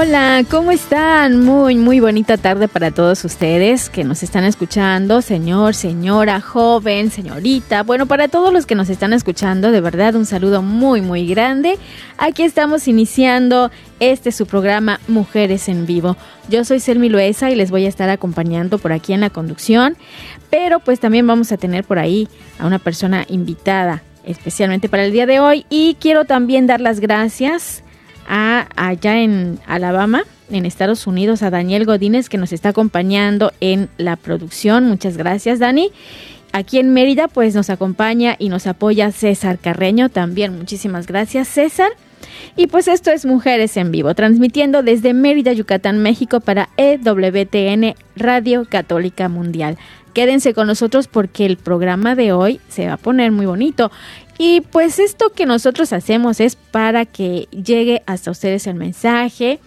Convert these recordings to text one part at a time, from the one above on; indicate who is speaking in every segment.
Speaker 1: Hola, ¿cómo están? Muy, muy bonita tarde para todos ustedes que nos están escuchando, señor, señora, joven, señorita. Bueno, para todos los que nos están escuchando, de verdad un saludo muy, muy grande. Aquí estamos iniciando este su programa Mujeres en Vivo. Yo soy Selmi Loesa y les voy a estar acompañando por aquí en la conducción, pero pues también vamos a tener por ahí a una persona invitada especialmente para el día de hoy y quiero también dar las gracias allá en Alabama, en Estados Unidos, a Daniel Godínez que nos está acompañando en la producción. Muchas gracias, Dani. Aquí en Mérida, pues nos acompaña y nos apoya César Carreño también. Muchísimas gracias, César. Y pues esto es Mujeres en Vivo, transmitiendo desde Mérida, Yucatán, México para EWTN Radio Católica Mundial. Quédense con nosotros porque el programa de hoy se va a poner muy bonito. Y pues esto que nosotros hacemos es para que llegue hasta ustedes el mensaje,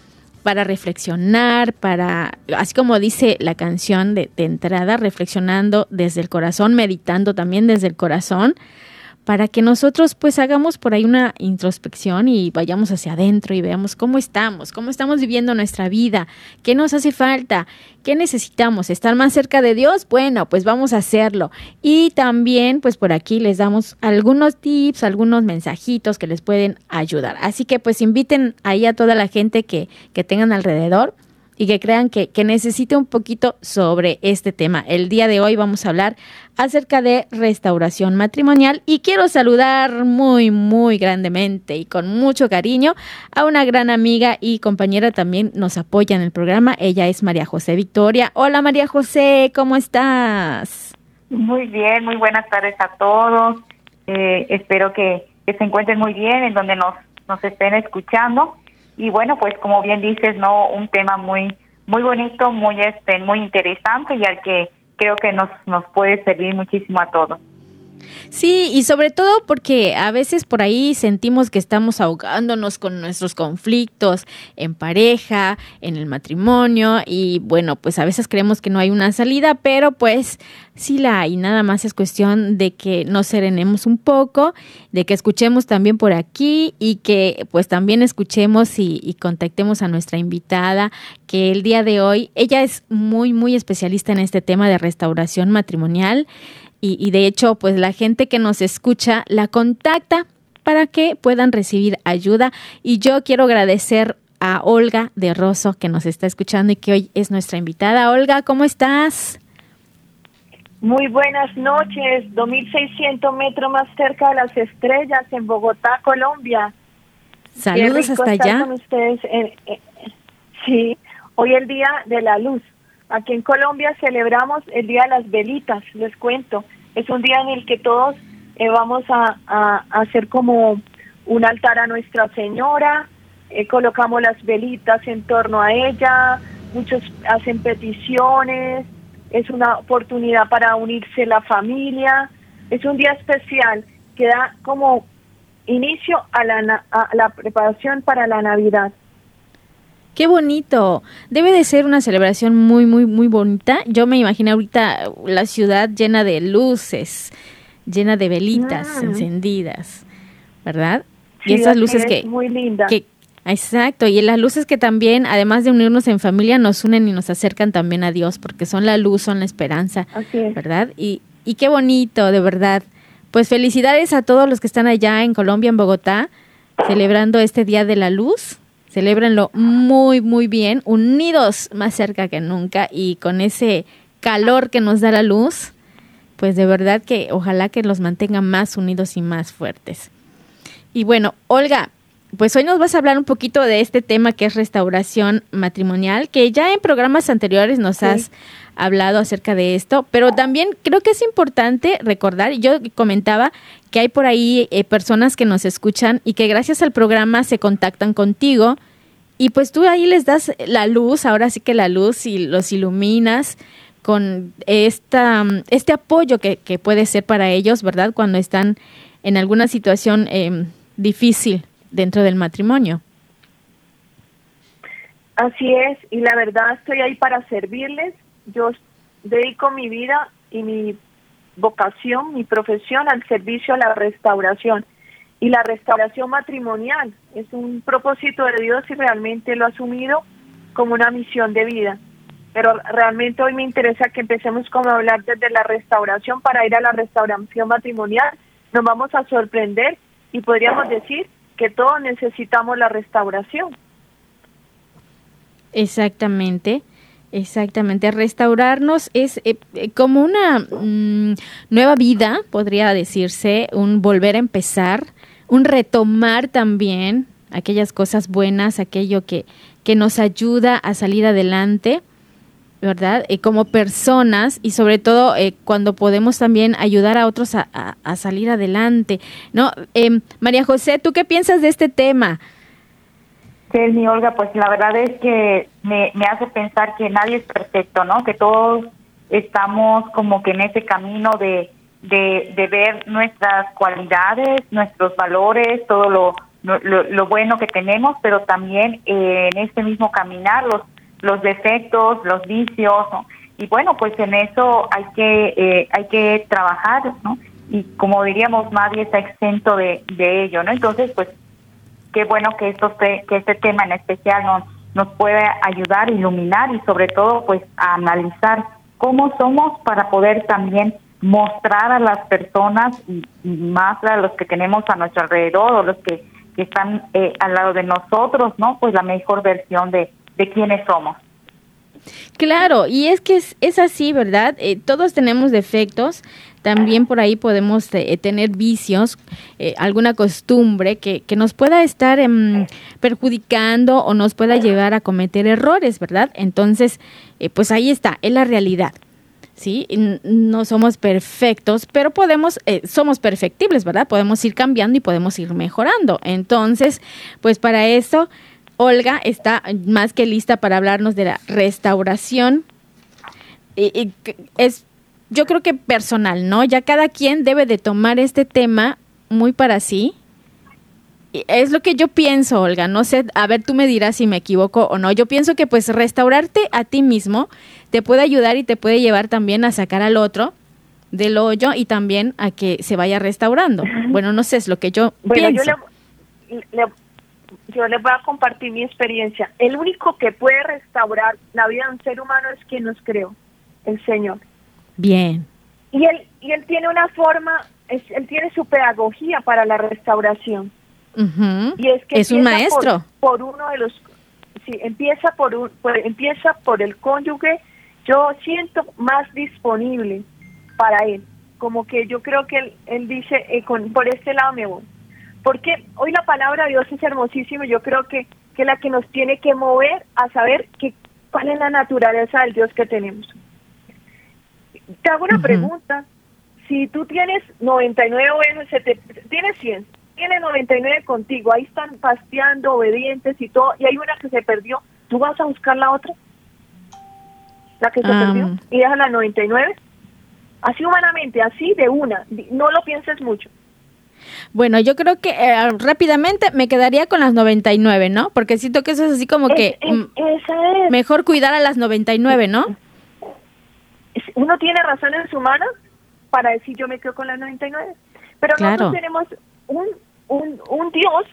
Speaker 1: para reflexionar, para, así como dice la canción de, de, entrada, reflexionando desde el corazón, meditando también desde el corazón, para que nosotros pues hagamos por ahí una introspección y vayamos hacia adentro y veamos cómo estamos, cómo estamos viviendo nuestra vida, qué nos hace falta, qué necesitamos, estar más cerca de Dios, bueno, pues vamos a hacerlo. Y también pues por aquí les damos algunos tips, algunos mensajitos que les pueden ayudar. Así que pues inviten ahí a toda la gente que, que tengan alrededor y que crean que, que, necesite un poquito sobre este tema. El día de hoy vamos a hablar acerca de restauración matrimonial y quiero saludar muy, muy grandemente y con mucho cariño a una gran amiga y compañera también nos apoya en el programa. Ella es María José Victoria. Hola María José, ¿cómo estás?
Speaker 2: Muy bien, muy buenas tardes a todos. Eh, espero que, que se encuentren muy bien en donde nos, nos estén escuchando y bueno pues como bien dices no un tema muy muy bonito muy este muy interesante y al que creo que nos nos puede servir muchísimo a todos
Speaker 1: Sí, y sobre todo porque a veces por ahí sentimos que estamos ahogándonos con nuestros conflictos en pareja, en el matrimonio y bueno, pues a veces creemos que no hay una salida, pero pues sí la hay, nada más es cuestión de que nos serenemos un poco, de que escuchemos también por aquí y que pues también escuchemos y, y contactemos a nuestra invitada que el día de hoy, ella es muy, muy especialista en este tema de restauración matrimonial y, y, de hecho, pues la gente que nos escucha la contacta para que puedan recibir ayuda. Y yo quiero agradecer a Olga de Rosso que nos está escuchando y que hoy es nuestra invitada. Olga, ¿cómo estás?
Speaker 3: Muy buenas noches, 2600 metros más cerca de las estrellas en Bogotá, Colombia.
Speaker 1: Saludos hasta allá.
Speaker 3: Con ustedes. Eh, sí, hoy el día de la luz. Aquí en Colombia celebramos el Día de las Velitas, les cuento. Es un día en el que todos eh, vamos a, hacer como un altar a Nuestra Señora, eh, colocamos las velitas en torno a ella, muchos hacen peticiones, es una oportunidad para unirse la familia, es un día especial que da como inicio a la, a la preparación para la Navidad.
Speaker 1: Qué bonito. Debe de ser una celebración muy, muy, muy bonita. Yo me imagino ahorita la ciudad llena de luces, llena de velitas mm. encendidas, ¿verdad?
Speaker 3: Sí,
Speaker 1: y esas luces que...
Speaker 3: Muy linda.
Speaker 1: Que, exacto. Y las luces que también, además de unirnos en familia, nos unen y nos acercan también a Dios, porque son la luz, son la esperanza, ¿verdad? Y, y qué bonito, de verdad. Pues felicidades a todos los que están allá en Colombia, en Bogotá, celebrando este Día de la Luz Celébrenlo muy, muy bien, unidos más cerca que nunca y con ese calor que nos da la luz, pues de verdad que ojalá que los mantenga más unidos y más fuertes. Y bueno, Olga, pues hoy nos vas a hablar un poquito de este tema que es restauración matrimonial, que ya en programas anteriores nos has hablado acerca de esto, pero también creo que es importante recordar, yo comentaba que hay por ahí eh, personas que nos escuchan y que gracias al programa se contactan contigo y pues tú ahí les das la luz, ahora sí que la luz y los iluminas con esta, este apoyo que, que puede ser para ellos, ¿verdad? Cuando están en alguna situación eh, difícil dentro del matrimonio.
Speaker 3: Así es, y la verdad estoy ahí para servirles. Yo dedico mi vida y mi vocación, mi profesión al servicio a la restauración. Y la restauración matrimonial es un propósito de Dios y realmente lo ha asumido como una misión de vida. Pero realmente hoy me interesa que empecemos como a hablar desde la restauración para ir a la restauración matrimonial. Nos vamos a sorprender y podríamos decir que todos necesitamos la restauración.
Speaker 1: Exactamente. Exactamente, restaurarnos es eh, eh, como una mm, nueva vida, podría decirse, un volver a empezar, un retomar también aquellas cosas buenas, aquello que, que nos ayuda a salir adelante ¿verdad? Eh, como personas y sobre todo eh, cuando podemos también ayudar a otros a, salir adelante, ¿no? Em, María José, ¿tú qué piensas de este tema?
Speaker 2: Mi Olga, pues la verdad es que me, me hace pensar que nadie es perfecto, ¿no? Que todos estamos como que en ese camino de, de, ver nuestras cualidades, nuestros valores, todo lo, lo, lo bueno que tenemos, pero también eh, en este mismo caminar los los defectos, los vicios, y bueno, pues en eso hay que eh, hay que trabajar, ¿no? Y como diríamos, nadie está exento de, de ello, ¿no? Entonces, pues qué bueno que esto que este tema en especial nos nos puede ayudar, iluminar y sobre todo, pues a analizar cómo somos para poder también mostrar a las personas y, más a los que tenemos a nuestro alrededor o los que, que están eh, al lado de nosotros, ¿no? Pues la mejor versión de, quiénes somos.
Speaker 1: Claro, y es que es, así, ¿verdad? Eh, todos tenemos defectos, también por ahí podemos eh, tener vicios, eh, alguna costumbre que, que, nos pueda estar em, perjudicando o nos pueda llevar a cometer errores, ¿verdad? Entonces, pues ahí está, es la realidad. ¿Sí? No somos perfectos, pero podemos, somos perfectibles, ¿verdad? Podemos ir cambiando y podemos ir mejorando. Entonces, pues para eso Olga está más que lista para hablarnos de la restauración. Y, es, yo creo que personal, ¿no? Ya cada quien debe de tomar este tema muy para sí. es lo que yo pienso, Olga. No sé, a ver, tú me dirás si me equivoco o no. Yo pienso que pues restaurarte a ti mismo te puede ayudar y te puede llevar también a sacar al otro del hoyo y también a que se vaya restaurando. Bueno, no sé, es lo que yo pienso.
Speaker 3: Yo le, yo les voy a compartir mi experiencia. El único que puede restaurar la vida de un ser humano es quien nos creó, el Señor.
Speaker 1: Bien.
Speaker 3: Y él, y él tiene una forma, él tiene su pedagogía para la restauración.
Speaker 1: Y es que es un maestro.
Speaker 3: Por, uno de los, sí, empieza por, un, empieza por el cónyuge. Yo siento más disponible para él, como que yo creo que él, él dice, eh, con, por este lado me voy porque hoy la palabra de Dios es hermosísima, yo creo que que la que nos tiene que mover a saber que cuál es la naturaleza del Dios que tenemos. Te hago una pregunta, si tú tienes 99 ovejas, tienes 100, tienes 99 contigo, ahí están pasteando, obedientes y todo, y hay una que se perdió, ¿tú vas a buscar la otra? La que se perdió y deja la 99. Así humanamente, así de una, no lo pienses mucho.
Speaker 1: Bueno, yo creo que eh, rápidamente me quedaría con las 99, ¿no? Porque siento que eso es así como que mm, mejor cuidar a las 99, ¿no?
Speaker 3: Uno tiene razones humanas para decir yo me quedo con las 99, pero nosotros tenemos un, un, un Dios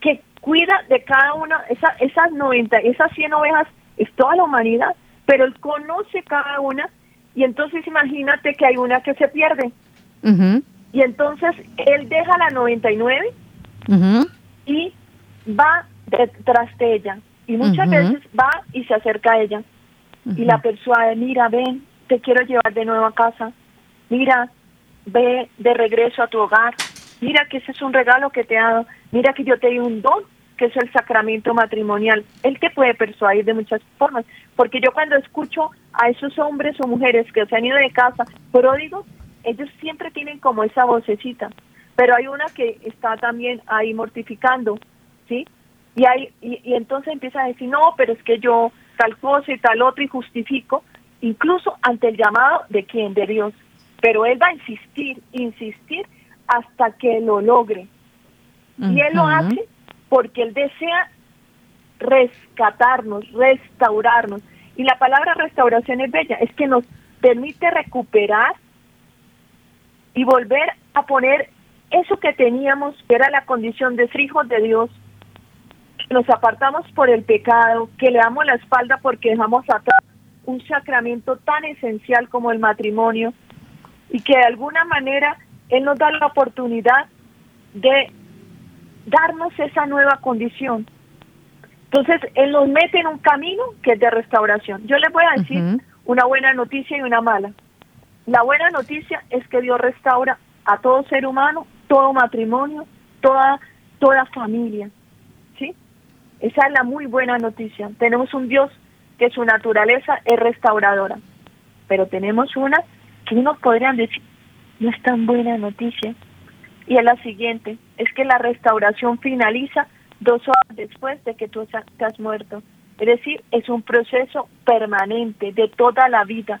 Speaker 3: que cuida de cada una, esa, esas 90, esas 100 ovejas es toda la humanidad, pero Él conoce cada una y entonces imagínate que hay una que se pierde. Y entonces él deja la 99 y va detrás de ella. Y muchas veces va y se acerca a ella y la persuade, mira, ven, te quiero llevar de nuevo a casa. Mira, ve de regreso a tu hogar. Mira que ese es un regalo que te ha dado. Mira que yo te di un don, que es el sacramento matrimonial. Él te puede persuadir de muchas formas. Porque yo cuando escucho a esos hombres o mujeres que se han ido de casa pródigos, ellos siempre tienen como esa vocecita. Pero hay una que está también ahí mortificando, ¿sí? Y, hay, y, entonces empieza a decir, no, pero es que yo tal cosa y tal otro y justifico, incluso ante el llamado de quién, de Dios. Pero Él va a insistir, insistir hasta que lo logre. Y Él lo hace porque Él desea rescatarnos, restaurarnos. Y la palabra restauración es bella, es que nos permite recuperar y volver a poner eso que teníamos, que era la condición de ser hijos de Dios, nos apartamos por el pecado, que le damos la espalda porque dejamos atrás un sacramento tan esencial como el matrimonio y que de alguna manera Él nos da la oportunidad de darnos esa nueva condición. Entonces, Él nos mete en un camino que es de restauración. Yo les voy a decir una buena noticia y una mala. La buena noticia es que Dios restaura a todo ser humano, todo matrimonio, toda, toda familia. ¿Sí? Esa es la muy buena noticia. Tenemos un Dios que su naturaleza es restauradora, pero tenemos una que unos podrían decir, no es tan buena noticia. Y es la siguiente, es que la restauración finaliza dos horas después de que tú te has muerto. Es decir, es un proceso permanente de toda la vida.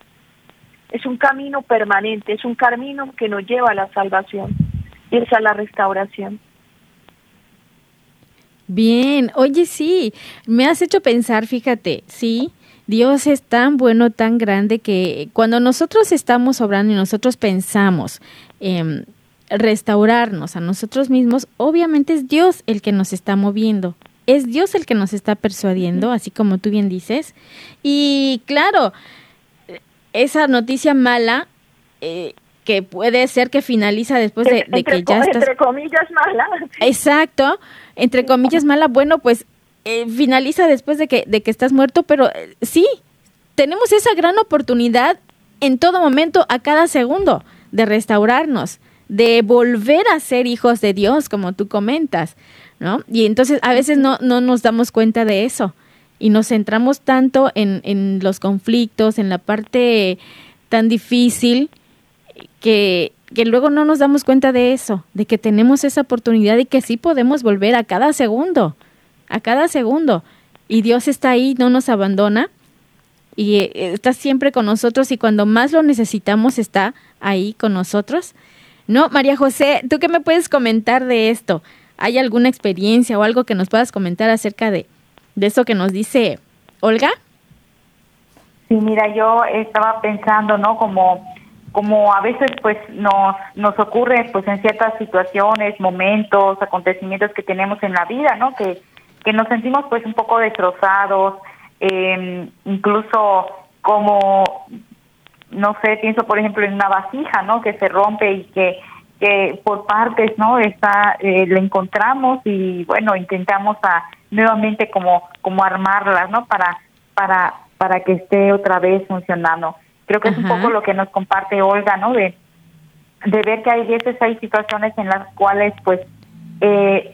Speaker 3: Es un camino permanente, es un camino que nos lleva a la salvación. Y es la restauración.
Speaker 1: Bien, oye, sí, me has hecho pensar, fíjate, sí, Dios es tan bueno, tan grande que cuando nosotros estamos obrando y nosotros pensamos en restaurarnos a nosotros mismos, obviamente es Dios el que nos está moviendo, es Dios el que nos está persuadiendo, así como tú bien dices. Y claro, esa noticia mala eh, que puede ser que finaliza después de, que ya estás...
Speaker 3: Entre comillas mala.
Speaker 1: Exacto, entre comillas mala, bueno, pues eh, finaliza después de que, de que estás muerto, pero eh, sí, tenemos esa gran oportunidad en todo momento, a cada segundo, de restaurarnos, de volver a ser hijos de Dios, como tú comentas, ¿no? Y entonces a veces no, no nos damos cuenta de eso y nos centramos tanto en, en los conflictos, en la parte tan difícil, que, que luego no nos damos cuenta de eso, de que tenemos esa oportunidad y que sí podemos volver a cada segundo, a cada segundo. Y Dios está ahí, no nos abandona y eh, está siempre con nosotros y cuando más lo necesitamos está ahí con nosotros. No, María José, ¿tú qué me puedes comentar de esto? ¿Hay alguna experiencia o algo que nos puedas comentar acerca de, de eso que nos dice Olga?
Speaker 2: Sí, mira, yo estaba pensando, ¿no? Como como a veces pues nos nos ocurre pues en ciertas situaciones, momentos, acontecimientos que tenemos en la vida, ¿no? Que que nos sentimos pues un poco destrozados, eh, incluso como no sé, pienso por ejemplo en una vasija, ¿no? Que se rompe y que que por partes, ¿no? Está eh, la encontramos y bueno intentamos a nuevamente como como armarlas, ¿no? Para para para que esté otra vez funcionando. Creo que es un poco lo que nos comparte Olga, ¿no? De, de ver que hay veces hay situaciones en las cuales, pues, eh,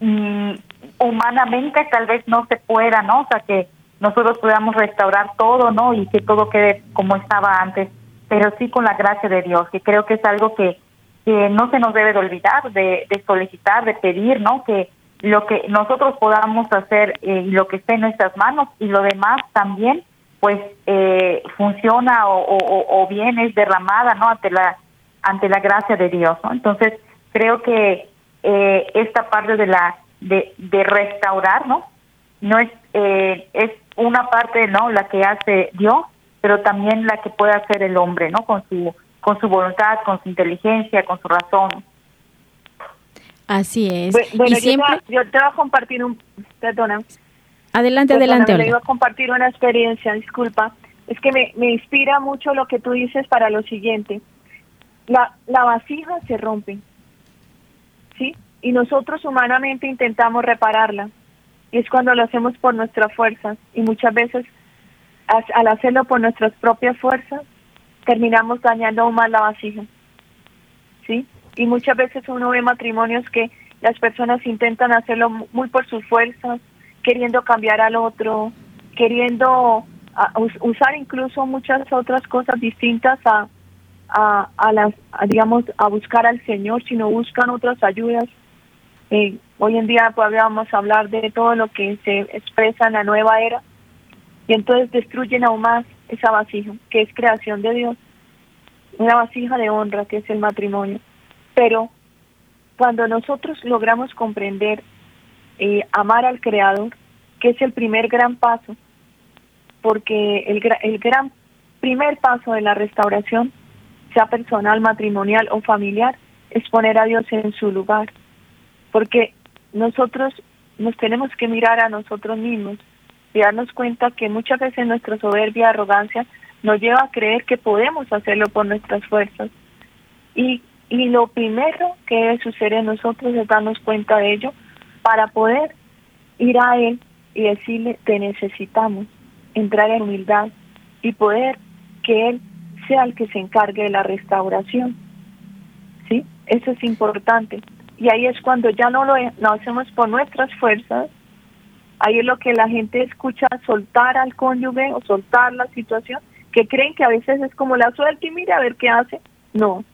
Speaker 2: mm, humanamente tal vez no se pueda, ¿no? O sea, que nosotros podamos restaurar todo, ¿no? Y que todo quede como estaba antes, pero sí con la gracia de Dios, que creo que es algo que, que no se nos debe de olvidar, de, de solicitar, de pedir, ¿no? Que lo que nosotros podamos hacer eh, y lo que esté en nuestras manos y lo demás también pues eh, funciona o, bien es derramada no ante la ante la gracia de Dios entonces creo que eh, esta parte de la de, de restaurar no no es eh, es una parte no la que hace Dios pero también la que puede hacer el hombre no con su con su voluntad con su inteligencia con su razón
Speaker 1: así es
Speaker 3: bueno, y yo, siempre... te, yo te voy a compartir un perdona
Speaker 1: Adelante, adelante.
Speaker 3: Le iba a compartir una experiencia, disculpa. Es que me, me inspira mucho lo que tú dices para lo siguiente. La, la vasija se rompe, ¿sí? Y nosotros humanamente intentamos repararla. Y es cuando lo hacemos por nuestras fuerzas y muchas veces al hacerlo por nuestras propias fuerzas terminamos dañando aún más la vasija. ¿Sí? Y muchas veces uno ve matrimonios que las personas intentan hacerlo muy por sus fuerzas, queriendo cambiar al otro, queriendo usar incluso muchas otras cosas distintas a, a, a las, digamos, a buscar al Señor, sino buscan otras ayudas. Eh, hoy en día podríamos hablar de todo lo que se expresa en la nueva era y entonces destruyen aún más esa vasija, que es creación de Dios, una vasija de honra que es el matrimonio. Pero cuando nosotros logramos comprender, eh, amar al Creador, que es el primer gran paso, porque el, el gran primer paso de la restauración, sea personal, matrimonial o familiar, es poner a Dios en su lugar. Porque nosotros nos tenemos que mirar a nosotros mismos y darnos cuenta que muchas veces nuestra soberbia, arrogancia, nos lleva a creer que podemos hacerlo por nuestras fuerzas. Y, y lo primero que debe suceder en nosotros es darnos cuenta de ello para poder ir a Él y decirle, te necesitamos, entrar en humildad y poder que Él sea el que se encargue de la restauración. ¿Sí? Eso es importante. Y ahí es cuando ya no lo, lo hacemos por nuestras fuerzas, ahí es lo que la gente escucha, soltar al cónyuge o soltar la situación, que creen que a veces es como la suelta y mire a ver qué hace. No,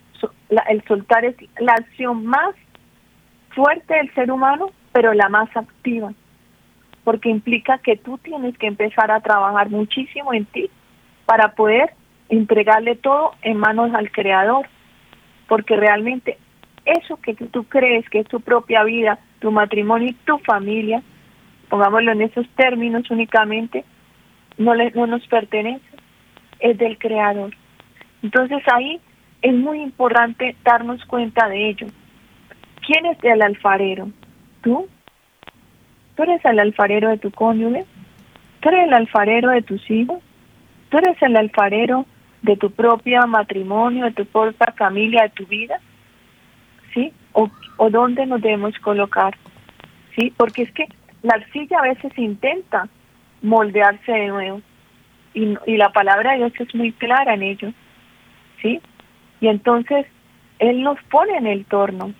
Speaker 3: el soltar es la acción más fuerte del ser humano, pero la más activa, porque implica que tú tienes que empezar a trabajar muchísimo en ti para poder entregarle todo en manos al Creador, porque realmente eso que tú crees que es tu propia vida, tu matrimonio y tu familia, pongámoslo en esos términos únicamente, no, le, no nos pertenece, es del Creador. Entonces ahí es muy importante darnos cuenta de ello. ¿Quién es el alfarero? ¿Tú? ¿Tú eres el alfarero de tu cónyuge? ¿Tú eres el alfarero de tus hijos? ¿Tú eres el alfarero de tu propio matrimonio, de tu propia familia, de tu vida? ¿Sí? O, dónde nos debemos colocar? ¿Sí? Porque es que la arcilla a veces intenta moldearse de nuevo y, y la palabra de Dios es muy clara en ello. ¿Sí? Y entonces Él nos pone en el torno.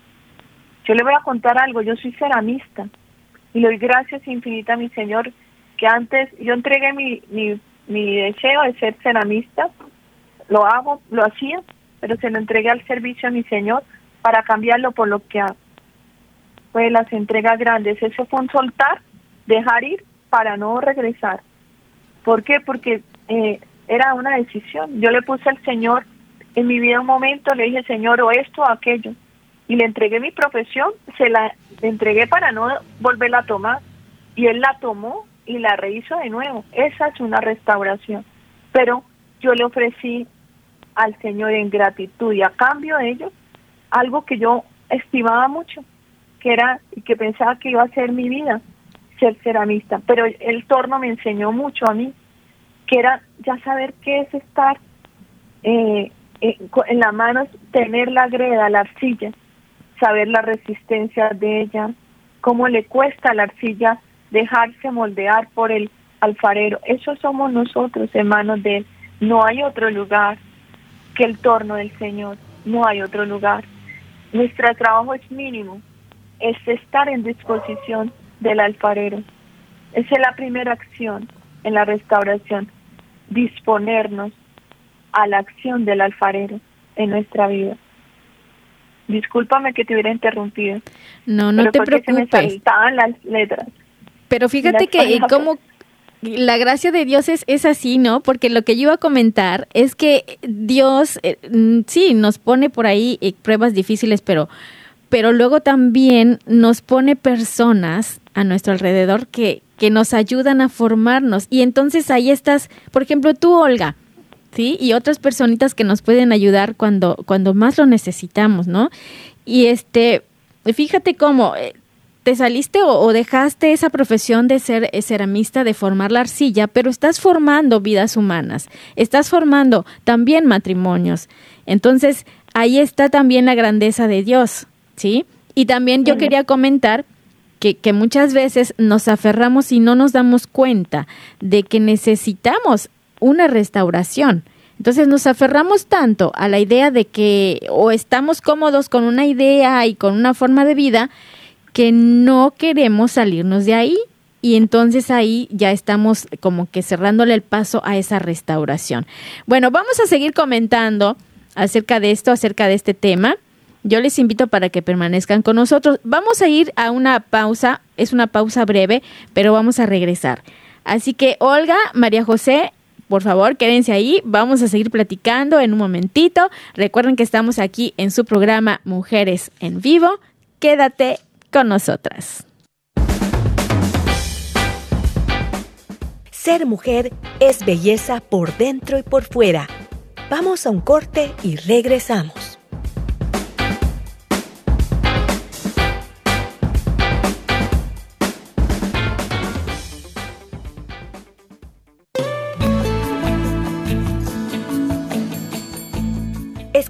Speaker 3: Yo le voy a contar algo, yo soy ceramista y le doy gracias infinitas a mi Señor que antes yo entregué mi, mi, mi deseo de ser ceramista lo hago, lo hacía, pero se lo entregué al servicio a mi Señor para cambiarlo por lo que. Pues las entregas grandes, eso fue un soltar, dejar ir para no regresar. ¿Por qué? Porque eh, era una decisión. Yo le puse al Señor en mi vida un momento, le dije, Señor, o esto o aquello. Y le entregué mi profesión, se la entregué para no volverla a tomar. Y Él la tomó y la rehizo de nuevo. Esa es una restauración. Pero yo le ofrecí al Señor en gratitud y a cambio de ello algo que yo estimaba mucho, que era y que pensaba que iba a ser mi vida, ser ceramista. Pero el torno me enseñó mucho a mí, que era ya saber qué es estar eh, en la mano, tener la greda, la arcilla, saber la resistencia de ella, cómo le cuesta a la arcilla dejarse moldear por el alfarero. Eso somos nosotros, hermanos de él. No hay otro lugar que el torno del Señor. No hay otro lugar. Nuestro trabajo es mínimo. Es estar en disposición del alfarero. Esa es la primera acción en la restauración. Disponernos a la acción del alfarero en nuestra vida. Discúlpame que te hubiera interrumpido.
Speaker 1: No, no te preocupes.
Speaker 3: Se me las letras.
Speaker 1: Pero fíjate que como la gracia de Dios es, es así, ¿no? Porque lo que yo iba a comentar es que Dios, eh, mm, sí, nos pone por ahí eh, pruebas difíciles, pero, pero luego también nos pone personas a nuestro alrededor que, que nos ayudan a formarnos. Y entonces ahí estás, por ejemplo, tú, Olga, ¿sí? Y otras personitas que nos pueden ayudar cuando, cuando más lo necesitamos, ¿no? Y este, fíjate cómo eh, te saliste o, dejaste esa profesión de ser eh, ceramista, de formar la arcilla, pero estás formando vidas humanas, estás formando también matrimonios. Entonces, ahí está también la grandeza de Dios, ¿sí? Y también yo quería comentar que, que muchas veces nos aferramos y no nos damos cuenta de que necesitamos una restauración. Entonces nos aferramos tanto a la idea de que o estamos cómodos con una idea y con una forma de vida que no queremos salirnos de ahí y entonces ahí ya estamos como que cerrándole el paso a esa restauración. Bueno, vamos a seguir comentando acerca de esto, acerca de este tema. Yo les invito para que permanezcan con nosotros. Vamos a ir a una pausa, es una pausa breve, pero vamos a regresar. Así que Olga, María José, por favor, quédense ahí. Vamos a seguir platicando en un momentito. Recuerden que estamos aquí en su programa Mujeres en Vivo. Quédate con nosotras.
Speaker 4: Ser mujer es belleza por dentro y por fuera. Vamos a un corte y regresamos.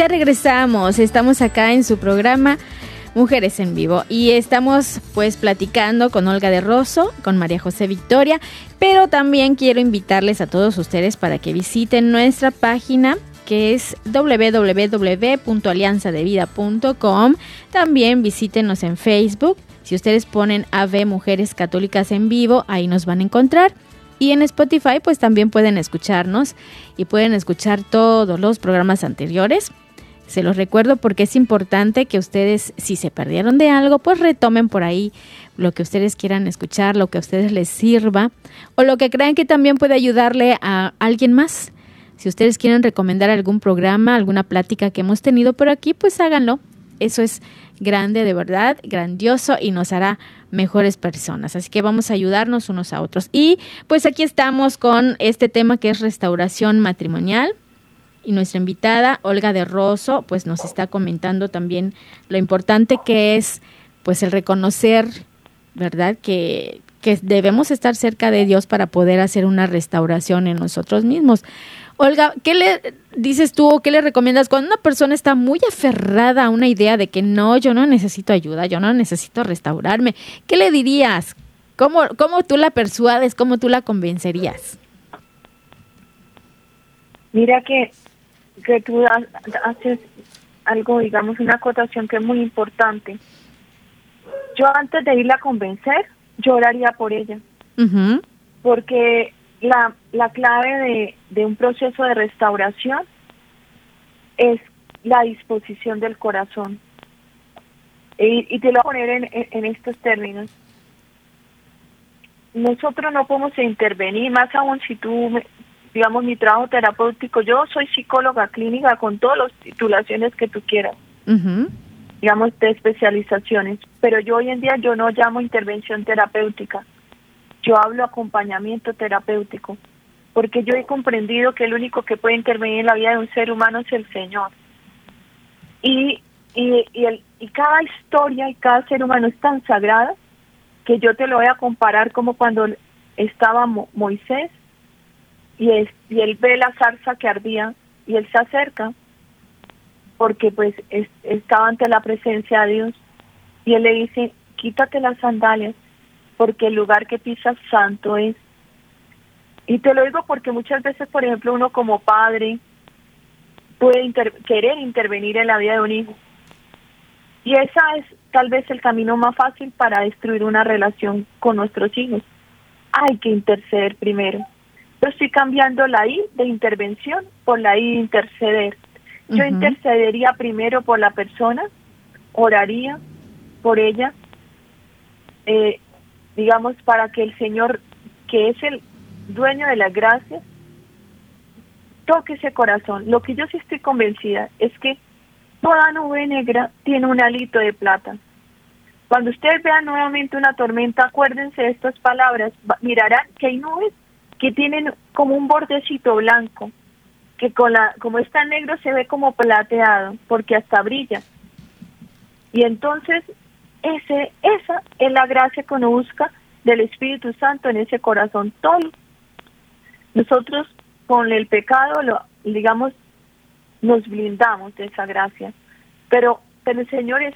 Speaker 1: Ya regresamos, estamos acá en su programa Mujeres en Vivo y estamos pues platicando con Olga de Rosso, con María José Victoria, pero también quiero invitarles a todos ustedes para que visiten nuestra página que es www.alianzadevida.com. También visítenos en Facebook. Si ustedes ponen AV Mujeres Católicas en Vivo, ahí nos van a encontrar. Y en Spotify pues también pueden escucharnos y pueden escuchar todos los programas anteriores. Se los recuerdo porque es importante que ustedes, si se perdieron de algo, pues retomen por ahí lo que ustedes quieran escuchar, lo que a ustedes les sirva o lo que crean que también puede ayudarle a alguien más. Si ustedes quieren recomendar algún programa, alguna plática que hemos tenido por aquí, pues háganlo. Eso es grande, de verdad, grandioso y nos hará mejores personas. Así que vamos a ayudarnos unos a otros. Y pues aquí estamos con este tema que es restauración matrimonial y nuestra invitada Olga de Rosso pues nos está comentando también lo importante que es pues el reconocer, ¿verdad? Que, que debemos estar cerca de Dios para poder hacer una restauración en nosotros mismos. Olga, ¿qué le dices tú o qué le recomiendas cuando una persona está muy aferrada a una idea de que no, yo no necesito ayuda, yo no necesito restaurarme? ¿Qué le dirías? ¿Cómo, cómo tú la persuades? ¿Cómo tú la convencerías?
Speaker 3: Mira que que tú haces algo, digamos, una acotación que es muy importante. Yo antes de irla a convencer, yo oraría por ella. Porque la, la clave de, de un proceso de restauración es la disposición del corazón. Y, te lo voy a poner en, en estos términos. Nosotros no podemos intervenir, más aún si tú digamos, mi trabajo terapéutico. Yo soy psicóloga clínica con todas las titulaciones que tú quieras, digamos, de especializaciones, pero yo hoy en día yo no llamo intervención terapéutica, yo hablo acompañamiento terapéutico, porque yo he comprendido que el único que puede intervenir en la vida de un ser humano es el Señor. Y, y, y, el, y cada historia y cada ser humano es tan sagrada que yo te lo voy a comparar como cuando estaba Moisés y, es, y él ve la zarza que ardía y él se acerca porque pues estaba ante la presencia de Dios y él le dice, quítate las sandalias porque el lugar que pisas santo es. Y te lo digo porque muchas veces, por ejemplo, uno como padre puede querer intervenir en la vida de un hijo. Y esa es tal vez el camino más fácil para destruir una relación con nuestros hijos. Hay que interceder primero. Yo estoy cambiando la I de intervención por la I de interceder. Yo intercedería primero por la persona, oraría por ella, eh, digamos, para que el Señor, que es el dueño de las gracias, toque ese corazón. Lo que yo sí estoy convencida es que toda nube negra tiene un alito de plata. Cuando ustedes vean nuevamente una tormenta, acuérdense de estas palabras, mirarán que hay nubes que tienen como un bordecito blanco, que con la, como está negro se ve como plateado, porque hasta brilla. Y entonces ese, esa es la gracia que uno busca del Espíritu Santo en ese corazón todo. Nosotros con el pecado, lo, digamos, nos blindamos de esa gracia. Pero, pero señores,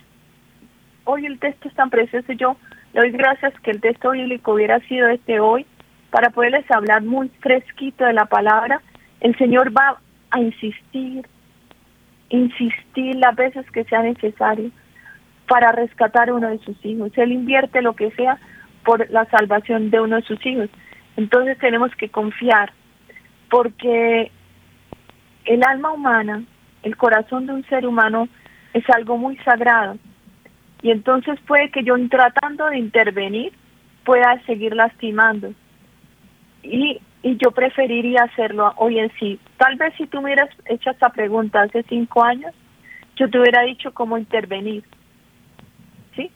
Speaker 3: hoy el texto es tan precioso. Yo le doy gracias que el texto bíblico hubiera sido este hoy para poderles hablar muy fresquito de la palabra. El Señor va a insistir, insistir las veces que sea necesario para rescatar a uno de sus hijos. Él invierte lo que sea por la salvación de uno de sus hijos. Entonces tenemos que confiar porque el alma humana, el corazón de un ser humano es algo muy sagrado. Y entonces puede que yo tratando de intervenir pueda seguir lastimando. Y, y yo preferiría hacerlo hoy en sí. Tal vez si tú me hubieras hecho esta pregunta hace cinco años, yo te hubiera dicho cómo intervenir. ¿Sí?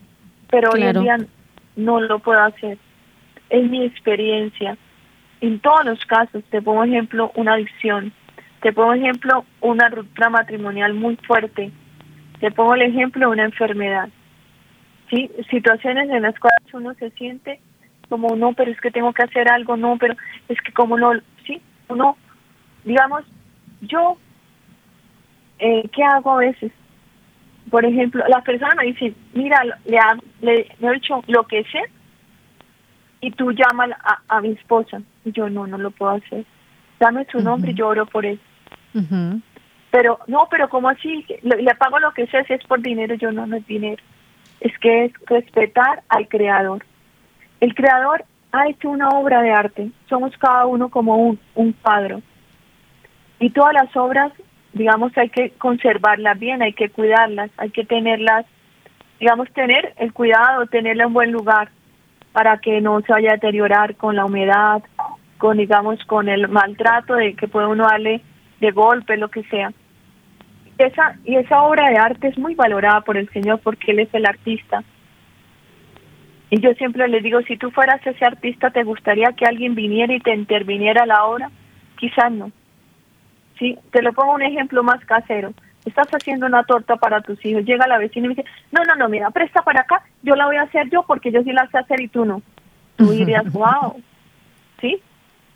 Speaker 3: Pero hoy en día no lo puedo hacer. Es mi experiencia en todos los casos, te pongo ejemplo una adicción, te pongo ejemplo una ruptura matrimonial muy fuerte, te pongo el ejemplo de una enfermedad. ¿sí? Situaciones en las cuales uno se siente como, no, pero es que tengo que hacer algo, no, pero es que como no, sí, uno, digamos, yo, eh, ¿qué hago a veces? Por ejemplo, la persona me dice, mira, le, le, le he dicho lo que sé y tú llamas a, mi esposa. Y yo, no, no lo puedo hacer. Dame su nombre y yo oro por él. Pero, no, pero ¿cómo así? Le, le, pago lo que sea, si es por dinero, yo no, no es dinero. Es que es respetar al creador. El creador ha hecho una obra de arte. Somos cada uno como un, un cuadro. Y todas las obras, digamos, hay que conservarlas bien, hay que cuidarlas, hay que tenerlas, digamos, tener el cuidado, tenerla en buen lugar para que no se vaya a deteriorar con la humedad, con digamos con el maltrato de que puede uno darle de golpe, lo que sea. Esa y esa obra de arte es muy valorada por el Señor porque él es el artista. Y yo siempre le digo, si tú fueras ese artista, ¿te gustaría que alguien viniera y te interviniera a la obra? Quizás no. Sí, te lo pongo un ejemplo más casero estás haciendo una torta para tus hijos, llega la vecina y me dice, no, no, no, mira, presta para acá, yo la voy a hacer yo porque yo sí la sé hacer y tú no. Tú dirías, wow, ¿sí?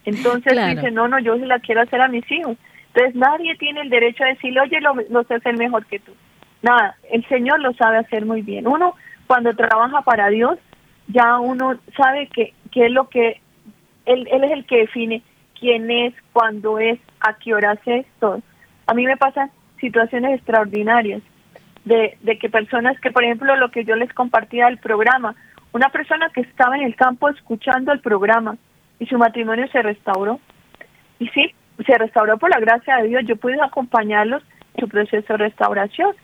Speaker 3: Entonces dice, no, no, yo sí la quiero hacer a mis hijos. Entonces nadie tiene el derecho a decirle, oye, lo, lo sé hacer mejor que tú. Nada, el Señor lo sabe hacer muy bien. Uno, cuando trabaja para Dios, ya uno sabe que, que es lo que, él, él es el que define quién es, cuándo es, a qué hora es todo. A mí me pasa situaciones extraordinarias de, de que personas que, por ejemplo, lo que yo les compartía del programa, una persona que estaba en el campo escuchando el programa y su matrimonio se restauró. Y sí, se restauró por la gracia de Dios. Yo pude acompañarlos en su proceso de restauración,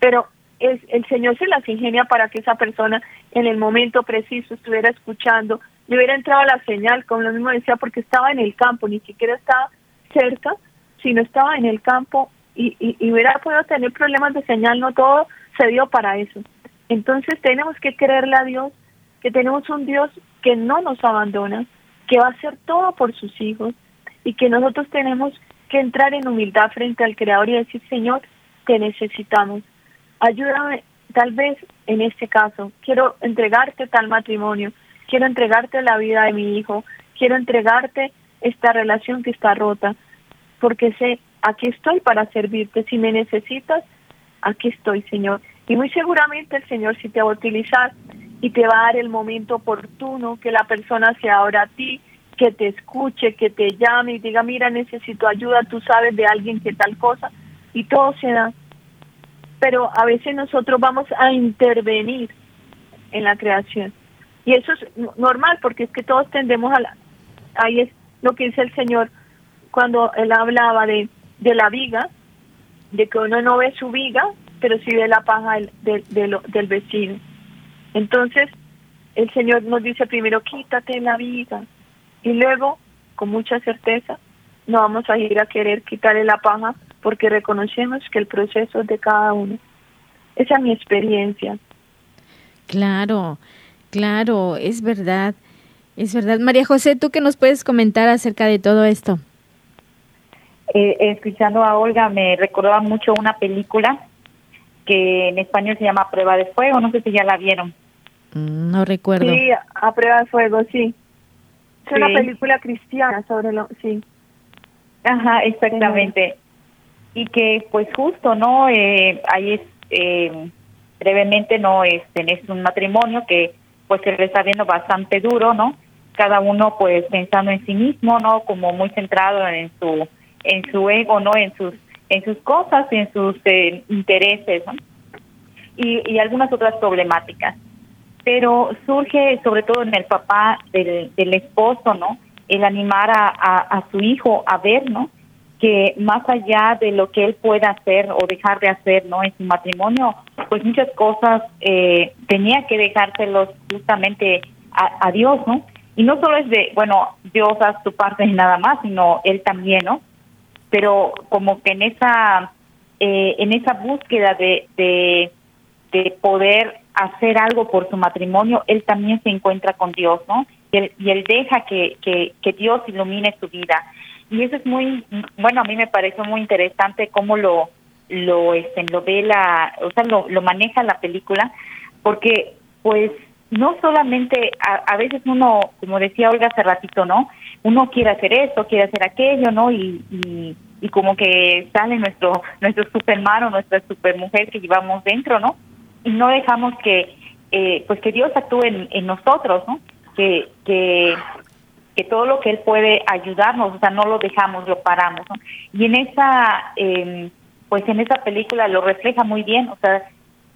Speaker 3: pero es, el Señor se las ingenia para que esa persona en el momento preciso estuviera escuchando, le hubiera entrado la señal, como lo mismo decía, porque estaba en el campo, ni siquiera estaba cerca, sino estaba en el campo y, y, hubiera podido tener problemas de señal, no todo se dio para eso. Entonces tenemos que creerle a Dios, que tenemos un Dios que no nos abandona, que va a hacer todo por sus hijos y que nosotros tenemos que entrar en humildad frente al Creador y decir, Señor, te necesitamos. Ayúdame, tal vez en este caso, quiero entregarte tal matrimonio, quiero entregarte la vida de mi hijo, quiero entregarte esta relación que está rota, porque sé aquí estoy para servirte. Si me necesitas, aquí estoy, Señor. Y muy seguramente el Señor si te va a utilizar y te va a dar el momento oportuno, que la persona se abra a ti, que te escuche, que te llame y diga, mira, necesito ayuda, tú sabes de alguien que tal cosa, y todo se da. Pero a veces nosotros vamos a intervenir en la creación. Y eso es normal, porque es que todos tendemos a la... Ahí es lo que dice el Señor cuando Él hablaba de, de la viga, de que uno no ve su viga, pero sí ve la paja del, del, del vecino. Entonces, el Señor nos dice primero, quítate la viga, y luego, con mucha certeza, no vamos a ir a querer quitarle la paja porque reconocemos que el proceso es de cada uno. Esa es mi experiencia.
Speaker 1: Claro, claro, es verdad, es verdad. María José, ¿tú qué nos puedes comentar acerca de todo esto?
Speaker 2: Eh, escuchando a Olga me recordaba mucho una película que en español se llama Prueba de Fuego, no sé si ya la vieron.
Speaker 1: Mm, no recuerdo.
Speaker 3: Sí, a Prueba de Fuego, sí. Es una película cristiana sobre lo, sí.
Speaker 2: Ajá, exactamente. Y que pues justo, ¿no? Eh, ahí es, eh, brevemente, ¿no? Este, es un matrimonio que pues se le está viendo bastante duro, ¿no? Cada uno pues pensando en sí mismo, ¿no? Como muy centrado en su, en su ego, ¿no? En sus, en sus cosas, en sus eh, intereses, ¿no? Y, y algunas otras problemáticas pero surge sobre todo en el papá del, del esposo, ¿no? El animar a, a, su hijo a ver, ¿no? Que más allá de lo que él pueda hacer o dejar de hacer, ¿no? En su matrimonio, pues muchas cosas eh, tenía que dejárselos justamente a, Dios, ¿no? Y no solo es de, bueno, Dios haz tu parte y nada más, sino él también, ¿no? Pero como que en esa, eh, en esa búsqueda de, de, de poder hacer algo por su matrimonio, él también se encuentra con Dios, ¿no? Y él, y él deja que, que Dios ilumine su vida. Y eso es muy, bueno, a mí me parece muy interesante cómo lo, lo, este, lo ve la, o sea, lo, lo maneja la película, porque pues no solamente a, a, veces uno, como decía Olga hace ratito, ¿no? Uno quiere hacer esto, quiere hacer aquello, ¿no? Y, y, y como que sale nuestro nuestro superman o nuestra supermujer que llevamos dentro, ¿no? y no dejamos que eh, pues que Dios actúe en, nosotros, ¿no? Que, que que todo lo que él puede ayudarnos, o sea, no lo dejamos, lo paramos. Y en esa eh, pues en esa película lo refleja muy bien, o sea,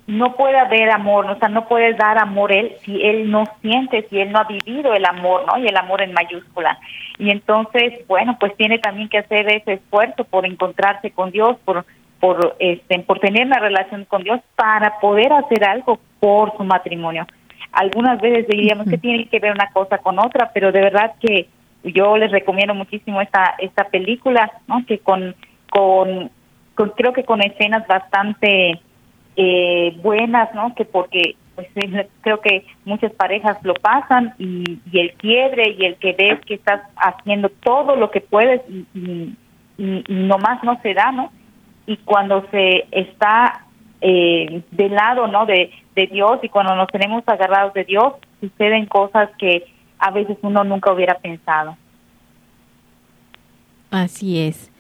Speaker 2: no puede haber amor, o sea, no puede dar amor él si él no siente, si él no ha vivido el amor, ¿no? Y el amor en mayúscula. Y entonces, bueno, pues tiene también que hacer ese esfuerzo por encontrarse con Dios, por por este por tener una relación con Dios para poder hacer algo por su matrimonio. Algunas veces diríamos que tiene que ver una cosa con otra, pero de verdad que yo les recomiendo muchísimo esta esta película, ¿no? Que con con, creo que con escenas bastante eh, buenas, ¿no? Que porque pues creo que muchas parejas lo pasan y, y el quiebre y el que ves que estás haciendo todo lo que puedes y, y, y nomás no se da, ¿no? y cuando se está eh, del lado no de, de Dios y cuando nos tenemos agarrados de Dios suceden cosas que a veces uno nunca hubiera pensado
Speaker 1: así es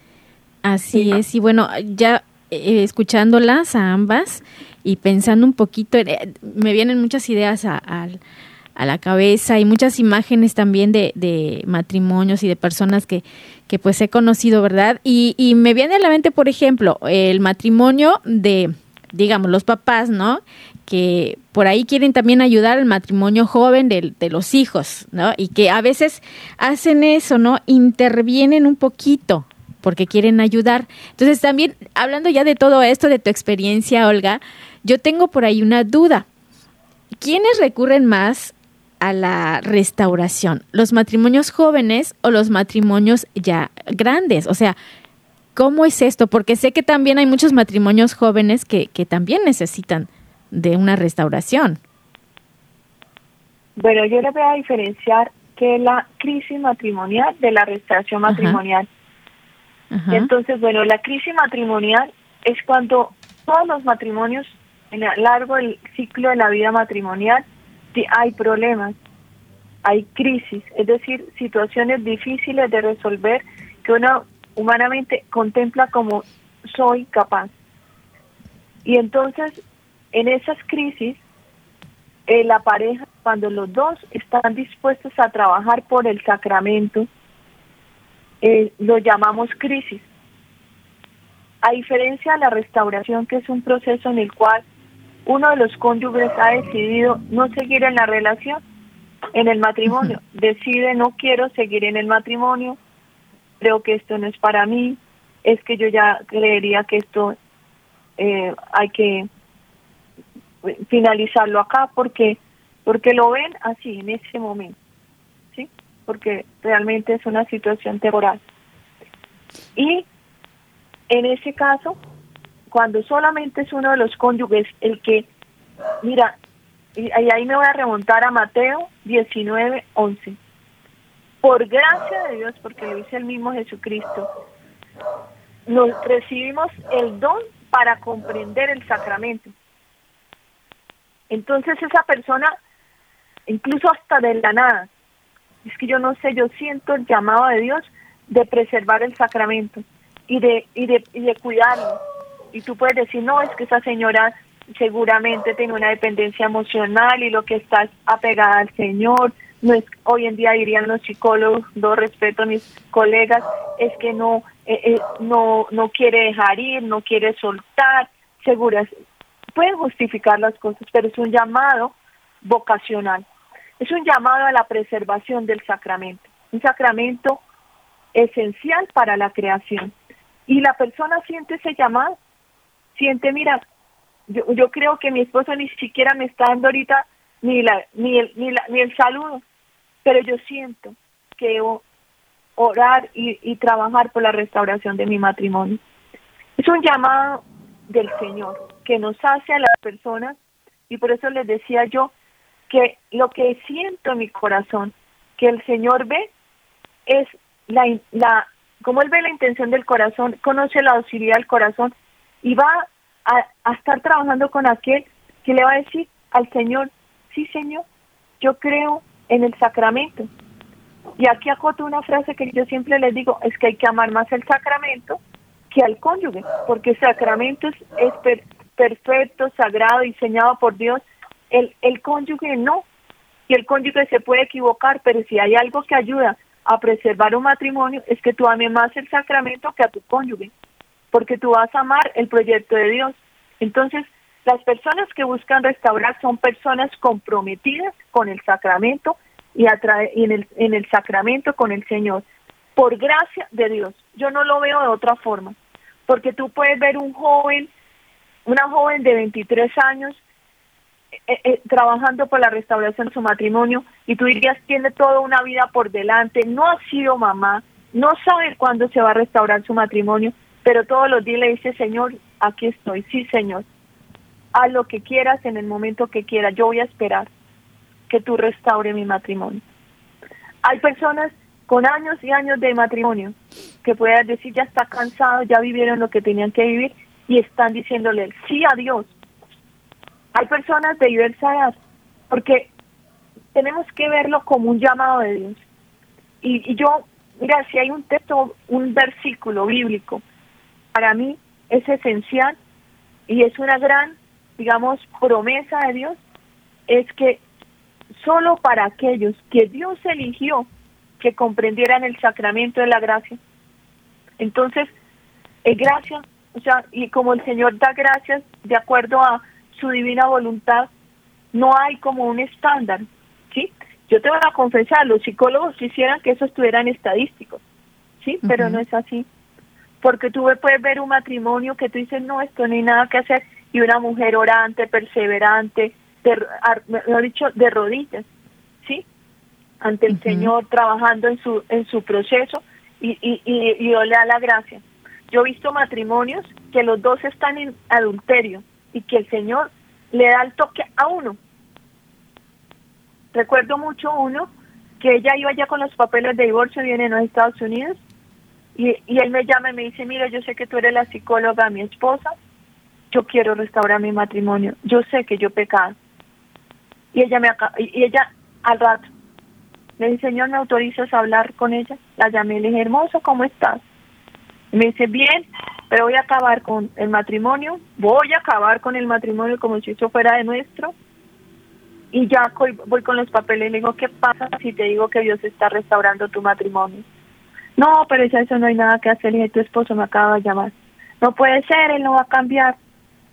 Speaker 1: así es y bueno ya eh, escuchándolas a ambas y pensando un poquito eh, me vienen muchas ideas a, a la cabeza y muchas imágenes también de, de matrimonios y de personas que, que pues he conocido, ¿verdad? Y, y me viene a la mente, por ejemplo, el matrimonio de, digamos, los papás, ¿no? Que por ahí quieren también ayudar al matrimonio joven de, de, los hijos, ¿no? Y que a veces hacen eso, ¿no? Intervienen un poquito porque quieren ayudar. Entonces también, hablando ya de todo esto, de tu experiencia, Olga, yo tengo por ahí una duda. ¿Quiénes recurren más a la restauración? ¿Los matrimonios jóvenes o los matrimonios ya grandes? O sea, ¿cómo es esto? Porque sé que también hay muchos matrimonios jóvenes que, que también necesitan de una restauración.
Speaker 3: Bueno, yo le voy a diferenciar que la crisis matrimonial de la restauración matrimonial. Ajá. Entonces, bueno, la crisis matrimonial es cuando todos los matrimonios en el largo del ciclo de la vida matrimonial hay problemas, hay crisis, es decir, situaciones difíciles de resolver que uno humanamente contempla como soy capaz. Y entonces, en esas crisis, eh, la pareja, cuando los dos están dispuestos a trabajar por el sacramento, eh, lo llamamos crisis. A diferencia de la restauración, que es un proceso en el cual uno de los cónyuges ha decidido no seguir en la relación, en el matrimonio, decide no quiero seguir en el matrimonio, creo que esto no es para mí, es que yo ya creería que esto eh, hay que finalizarlo acá porque porque lo ven así en ese momento, ¿sí? Porque realmente es una situación temporal. Y en ese caso, cuando solamente es uno de los cónyuges el que, mira, y ahí me voy a remontar a Mateo 19, 11. Por gracia de Dios, porque lo dice el mismo Jesucristo, nos recibimos el don para comprender el sacramento. Entonces esa persona, incluso hasta de la nada, es que yo no sé, yo siento el llamado de Dios de preservar el sacramento y de, y de, y de cuidarlo. Y tú puedes decir, no, es que esa señora seguramente tiene una dependencia emocional y lo que está apegada al Señor. No es, hoy en día dirían los psicólogos, do respeto a mis colegas, es que no, eh, eh, no, no quiere dejar ir, no quiere soltar, seguras pueden justificar las cosas, pero es un llamado vocacional. Es un llamado a la preservación del sacramento, un sacramento esencial para la creación. Y la persona siente ese llamado, siente, mira, yo, yo creo que mi esposo ni siquiera me está dando ahorita ni, la, ni, el, ni, la, ni el saludo, pero yo siento que debo orar y trabajar por la restauración de mi matrimonio. Es un llamado del Señor que nos hace a las personas y por eso les decía yo que lo que siento en mi corazón, que el Señor ve, es la, la como Él ve la intención del corazón, conoce la docilidad del corazón y va a, a estar trabajando con aquel que le va a decir al Señor, sí Señor, yo creo en el sacramento. Y aquí acoto una frase que yo siempre les digo, es que hay que amar más el sacramento que al cónyuge, porque sacramento es, es, perfecto, sagrado, diseñado por Dios, el, el cónyuge no. Y el cónyuge se puede equivocar, pero si hay algo que ayuda a preservar un matrimonio, es que tú ames más el sacramento que a tu cónyuge, porque tú vas a amar el proyecto de Dios. Entonces, las personas que buscan restaurar son personas comprometidas con el sacramento y, en, el, en el sacramento con el Señor, por gracia de Dios. Yo no lo veo de otra forma, porque tú puedes ver un joven una joven de 23 años eh, eh, trabajando por la restauración de su matrimonio y tú dirías tiene toda una vida por delante, no ha sido mamá, no sabe cuándo se va a restaurar su matrimonio, pero todos los días le dice, Señor, aquí estoy, sí, Señor, haz lo que quieras en el momento que quieras, yo voy a esperar que tú restaure mi matrimonio. Hay personas con años y años de matrimonio que puedan decir ya está cansado, ya vivieron lo que tenían que vivir y están diciéndole sí a Dios. Hay personas de diversa edad, porque tenemos que verlo como un llamado de Dios. Y, y yo, mira, si hay un texto, un versículo bíblico, para mí es esencial y es una gran, digamos, promesa de Dios, es que solo para aquellos que Dios eligió que comprendieran el sacramento de la gracia. Entonces, es gracia o sea, y como el Señor da gracias de acuerdo a su divina voluntad, no hay como un estándar, ¿sí? Yo te voy a confesar, los psicólogos quisieran que eso estuviera en estadísticos, ¿sí? Pero no es así. Porque tú puedes ver un matrimonio que tú dices, no, esto no hay nada que hacer, y una mujer orante, perseverante, de, mejor dicho, de rodillas, ¿sí? Ante el Señor, trabajando en su, en su proceso, y, y, y, y le da la gracia. Yo he visto matrimonios que los dos están en adulterio y que el Señor le da el toque a uno. Recuerdo mucho uno que ella iba ya con los papeles de divorcio, viene en los Estados Unidos, y, y él me llama y me dice, mira, yo sé que tú eres la psicóloga mi esposa, yo quiero restaurar mi matrimonio, yo sé que yo pecado. Y ella me y ella al rato me dice, Señor, ¿me autorizas a hablar con ella? La llamé y le dije, hermoso, ¿cómo estás? Me dice, bien, pero voy a acabar con el matrimonio, voy a acabar con el matrimonio como si eso fuera de nuestro. y ya voy con los papeles y le digo, ¿qué pasa si te digo que Dios está restaurando tu matrimonio? No, pero eso no hay nada que hacer, y tu esposo me acaba de llamar. No puede ser, él no va a cambiar.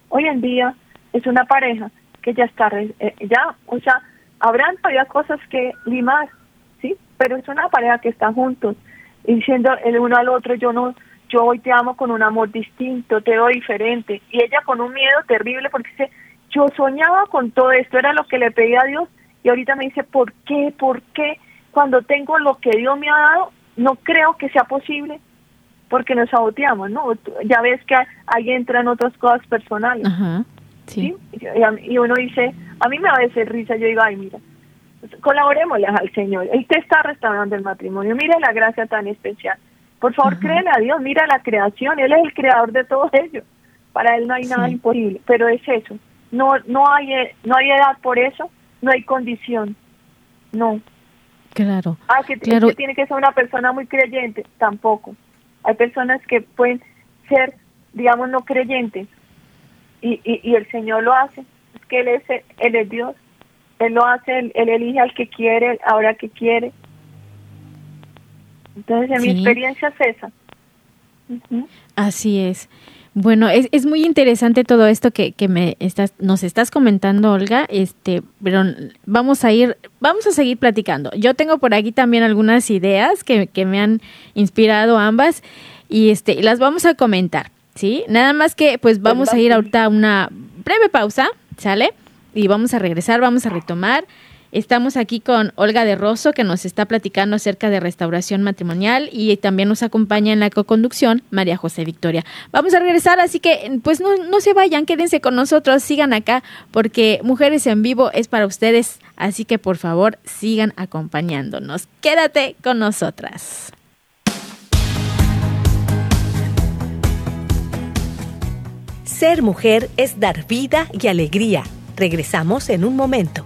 Speaker 3: Hoy en día es una pareja que ya está, eh, ya, o sea, habrán todavía cosas que limar, ¿sí? Pero es una pareja que está juntos, diciendo el uno al otro, yo no, yo hoy te amo con un amor distinto, te doy diferente. Y ella con un miedo terrible porque dice, yo soñaba con todo esto, era lo que le pedía a Dios y ahorita me dice, ¿por qué? ¿Por qué? Cuando tengo lo que Dios me ha dado, no creo que sea posible porque nos saboteamos, ¿no? Ya ves que ahí entran otras cosas personales. sí. Y, uno dice, a mí me va a decir risa, yo digo, ay, mira, colaborémosle al Señor, Él te está restaurando el matrimonio, mira la gracia tan especial. Por favor, créele a Dios, mira la creación, Él es el creador de todo ello. Para Él no hay nada imposible, pero es eso, no no hay no hay edad por eso, no hay condición. No.
Speaker 1: Claro.
Speaker 3: Ah, que,
Speaker 1: claro.
Speaker 3: tiene que ser una persona muy creyente, tampoco. Hay personas que pueden ser, digamos, no creyentes y, y, el Señor lo hace. Es que Él es, él es Dios. Él lo hace, él, elige al que quiere, ahora que quiere. Entonces, en mi experiencia es esa.
Speaker 1: Así es. Bueno, es, es muy interesante todo esto que, que me estás, nos estás comentando, Olga, este, pero vamos a ir, vamos a seguir platicando. Yo tengo por aquí también algunas ideas que, que me han inspirado ambas y este, las vamos a comentar, ¿sí? Nada más que pues vamos a ir ahorita a una breve pausa, ¿sale? Y vamos a regresar, vamos a retomar Estamos aquí con Olga de Rosso, que nos está platicando acerca de restauración matrimonial y también nos acompaña en la co-conducción María José Victoria. Vamos a regresar, así que pues no, no se vayan, quédense con nosotros, sigan acá, porque Mujeres en Vivo es para ustedes, así que por favor sigan acompañándonos. Quédate con nosotras.
Speaker 4: Ser mujer es dar vida y alegría. Regresamos en un momento.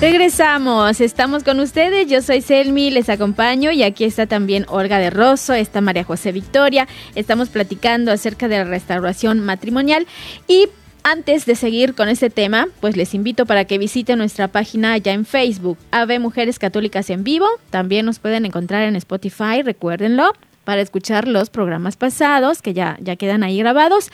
Speaker 1: Regresamos, estamos con ustedes, yo soy Selmi, les acompaño y aquí está también Olga de Rosso, está María José Victoria, estamos platicando acerca de la restauración matrimonial y antes de seguir con este tema, pues les invito para que visiten nuestra página ya en Facebook, Ave Mujeres Católicas en Vivo, también nos pueden encontrar en Spotify, recuérdenlo, para escuchar los programas pasados que ya, ya quedan ahí grabados.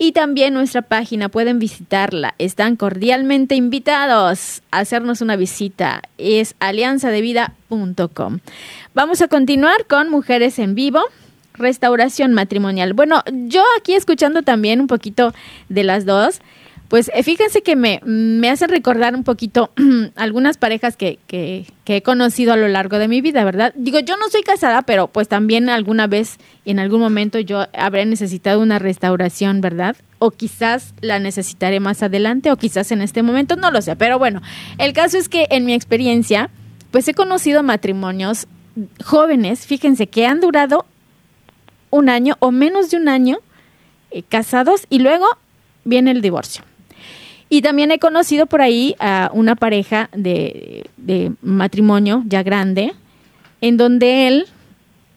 Speaker 1: Y también nuestra página, pueden visitarla. Están cordialmente invitados a hacernos una visita. Es alianzadevida.com. Vamos a continuar con Mujeres en Vivo. Restauración matrimonial. Bueno, yo aquí escuchando también un poquito de las dos, pues eh, fíjense que me, me hacen recordar un poquito algunas parejas que, que, he conocido a lo largo de mi vida, ¿verdad? Digo, yo no soy casada, pero pues también alguna vez, en algún momento yo habré necesitado una restauración, ¿verdad? O quizás la necesitaré más adelante, o quizás en este momento, no lo sé. Pero bueno, el caso es que en mi experiencia, pues he conocido matrimonios jóvenes, fíjense, que han durado un año o menos de un año eh, casados y luego viene el divorcio. Y también he conocido por ahí a una pareja de, matrimonio ya grande, en donde él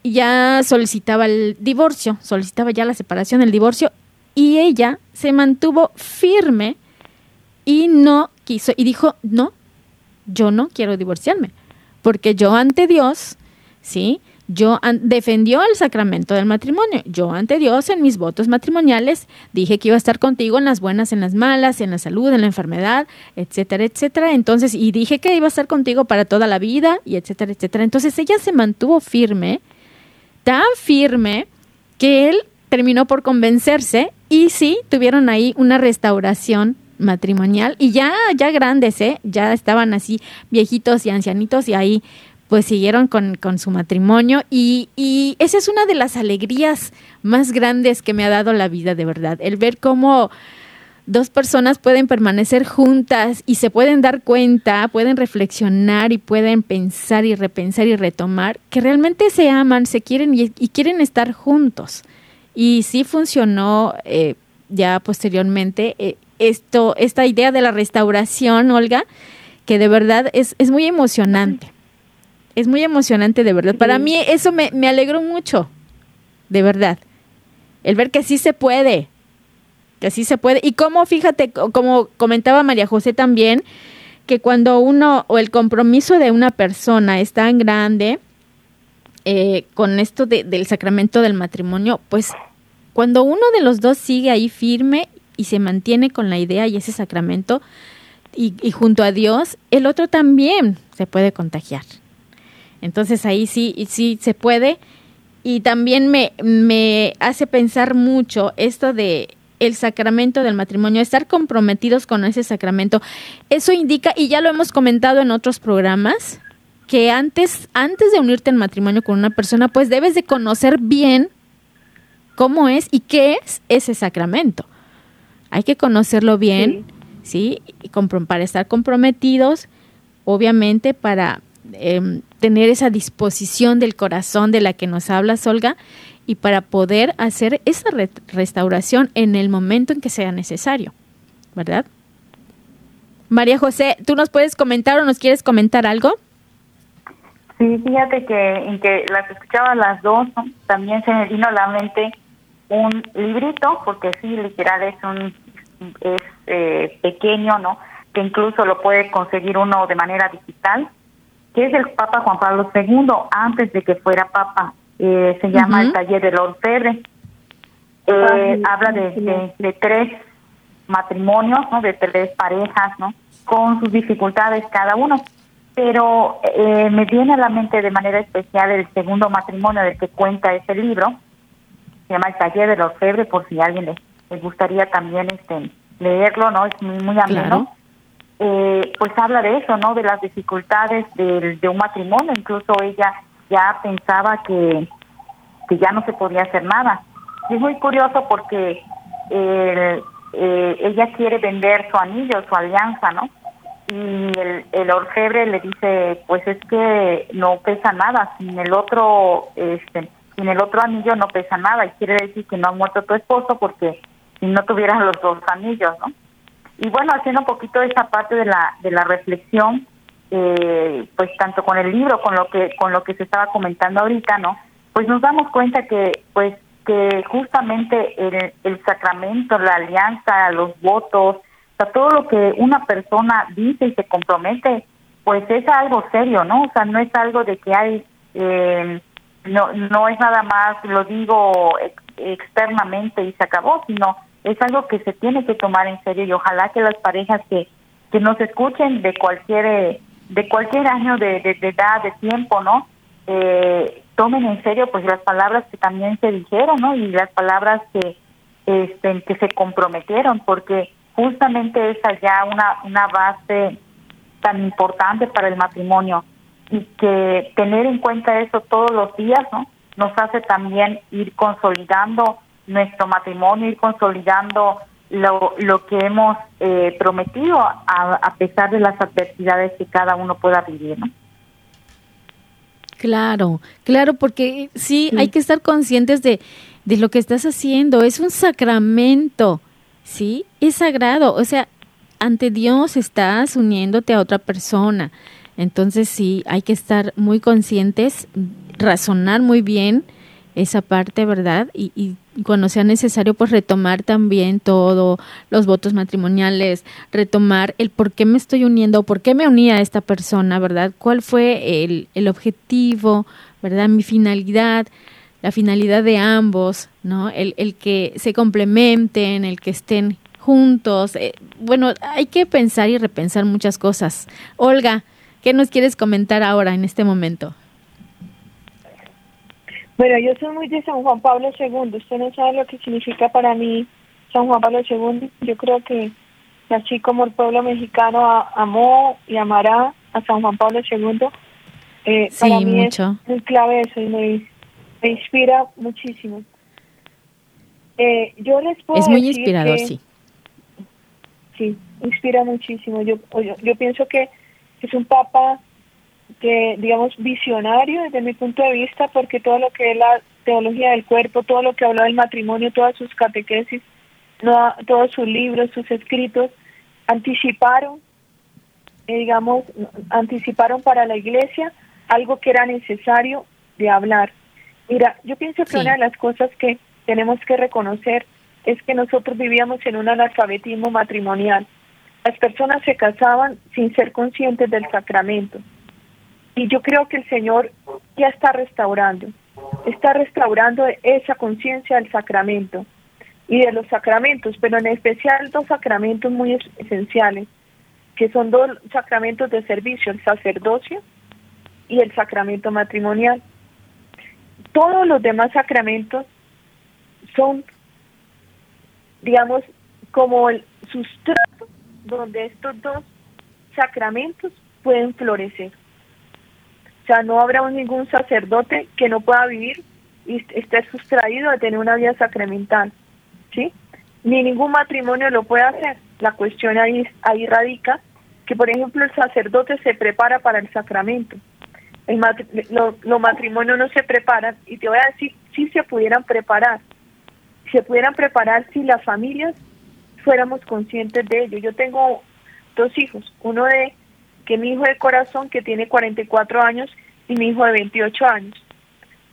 Speaker 1: ya solicitaba el divorcio, solicitaba ya la separación, el divorcio, y ella se mantuvo firme y no quiso, y dijo, no, yo no quiero divorciarme, porque yo ante Dios, ¿sí? Yo defendió el sacramento del matrimonio. Yo ante Dios en mis votos matrimoniales dije que iba a estar contigo en las buenas, en las malas, en la salud, en la enfermedad, etcétera, etcétera. Entonces, y dije que iba a estar contigo para toda la vida, y etcétera, etcétera. Entonces ella se mantuvo firme, tan firme, que él terminó por convencerse y sí, tuvieron ahí una restauración matrimonial y ya, ya grandes, ¿eh? Ya estaban así viejitos y ancianitos y ahí pues siguieron con, su matrimonio y, esa es una de las alegrías más grandes que me ha dado la vida, de verdad, el ver cómo dos personas pueden permanecer juntas y se pueden dar cuenta, pueden reflexionar y pueden pensar y repensar y retomar que realmente se aman, se quieren y, quieren estar juntos. Y sí funcionó eh, ya posteriormente eh, esto, esta idea de la restauración, Olga, que de verdad es muy emocionante. Es muy emocionante, de verdad. Para mí eso me, me alegró mucho, de verdad. El ver que sí se puede, que sí se puede. Y como, fíjate, como comentaba María José también, que cuando uno o el compromiso de una persona es tan grande, eh, con esto del sacramento del matrimonio, pues cuando uno de los dos sigue ahí firme y se mantiene con la idea y ese sacramento y, junto a Dios, el otro también se puede contagiar. Entonces ahí sí, sí se puede. Y también me, me hace pensar mucho esto de el sacramento del matrimonio, estar comprometidos con ese sacramento. Eso indica, y ya lo hemos comentado en otros programas, que antes, antes de unirte en matrimonio con una persona, pues debes de conocer bien cómo es y qué es ese sacramento. Hay que conocerlo bien, ¿sí? para estar comprometidos, obviamente para em, tener esa disposición del corazón de la que nos habla Olga y para poder hacer esa restauración en el momento en que sea necesario, ¿verdad? María José, ¿tú nos puedes comentar o nos quieres comentar algo?
Speaker 2: Sí, fíjate que en que las escuchaba las dos, también se me vino a la mente un librito, porque sí, literal es un es eh, pequeño, ¿no? Que incluso lo puede conseguir uno de manera digital, que es el Papa Juan Pablo II, antes de que fuera Papa. Eh, se llama El Taller del Orfebre. Eh, habla de, de, tres matrimonios, ¿no? De tres parejas, ¿no? Con sus dificultades cada uno. Pero eh, me viene a la mente de manera especial el segundo matrimonio del que cuenta ese libro. Se llama El Taller del Orfebre, por si alguien le gustaría también este leerlo, ¿no? Es muy, muy ameno. Eh, pues habla de eso, ¿no? De las dificultades de, de un matrimonio. Incluso ella ya pensaba que, que ya no se podía hacer nada. Y es muy curioso porque eh, ella quiere vender su anillo, su alianza, ¿no? Y el, el orfebre le dice, pues es que no pesa nada, sin el otro, este, sin el otro anillo no pesa nada, y quiere decir que no ha muerto tu esposo porque si no tuvieras los dos anillos, ¿no? Y bueno, haciendo un poquito esa parte de la de la reflexión, eh, pues tanto con el libro, con lo que con lo que se estaba comentando ahorita, ¿no? Pues nos damos cuenta que, pues, que justamente el, el sacramento, la alianza, los votos, o sea, todo lo que una persona dice y se compromete, pues es algo serio, ¿no? O sea, no es algo de que hay, eh, no, no es nada más, lo digo externamente y se acabó, sino es algo que se tiene que tomar en serio y ojalá que las parejas que, que nos escuchen de cualquier de cualquier año de, de, edad, de tiempo, ¿no? Eh, tomen en serio pues las palabras que también se dijeron, ¿no? Y las palabras que este, que se comprometieron, porque justamente esa ya una una base tan importante para el matrimonio y que tener en cuenta eso todos los días, ¿no? Nos hace también ir consolidando nuestro matrimonio, ir consolidando lo, lo que hemos eh, prometido a, a, pesar de las adversidades que cada uno pueda vivir, ¿no?
Speaker 1: Claro, claro, porque sí, hay que estar conscientes de, de lo que estás haciendo. Es un sacramento, ¿sí? Es sagrado. O sea, ante Dios estás uniéndote a otra persona. Entonces sí, hay que estar muy conscientes, razonar muy bien esa parte, ¿verdad? Y, y, cuando sea necesario, pues retomar también todo, los votos matrimoniales, retomar el por qué me estoy uniendo, por qué me uní a esta persona, ¿verdad? ¿Cuál fue el, el objetivo, ¿verdad? Mi finalidad, la finalidad de ambos, ¿no? El, el que se complementen, el que estén juntos. Eh, bueno, hay que pensar y repensar muchas cosas. Olga, ¿qué nos quieres comentar ahora en este momento?
Speaker 3: Bueno, yo soy muy de San Juan Pablo II. Usted no sabe lo que significa para mí San Juan Pablo II. Yo creo que así como el pueblo mexicano amó y amará a San Juan Pablo II, eh, para mí mucho. es muy clave eso y me, inspira muchísimo. Eh, yo les puedo
Speaker 1: es muy inspirador, sí.
Speaker 3: Sí, inspira muchísimo. Yo, yo, yo pienso que es un papa que, digamos, visionario desde mi punto de vista, porque todo lo que es la teología del cuerpo, todo lo que habla del matrimonio, todas sus catequesis, no, todos sus libros, sus escritos, anticiparon, eh, digamos, anticiparon para la iglesia algo que era necesario de hablar. Mira, yo pienso que una de las cosas que tenemos que reconocer es que nosotros vivíamos en un analfabetismo matrimonial. Las personas se casaban sin ser conscientes del sacramento. Y yo creo que el Señor ya está restaurando, está restaurando esa conciencia del sacramento y de los sacramentos, pero en especial dos sacramentos muy esenciales, que son dos sacramentos de servicio, el sacerdocio y el sacramento matrimonial. Todos los demás sacramentos son, digamos, como el sustrato donde estos dos sacramentos pueden florecer. O sea, no habrá ningún sacerdote que no pueda vivir y esté sustraído de tener una vida sacramental, ¿sí? Ni ningún matrimonio lo puede hacer. La cuestión ahí, ahí radica que, por ejemplo, el sacerdote se prepara para el sacramento. El los matrimonios no se preparan y te voy a decir si se pudieran preparar. Se pudieran preparar si las familias fuéramos conscientes de ello. Yo tengo dos hijos, uno de que mi hijo de corazón que tiene 44 años y mi hijo de 28 años.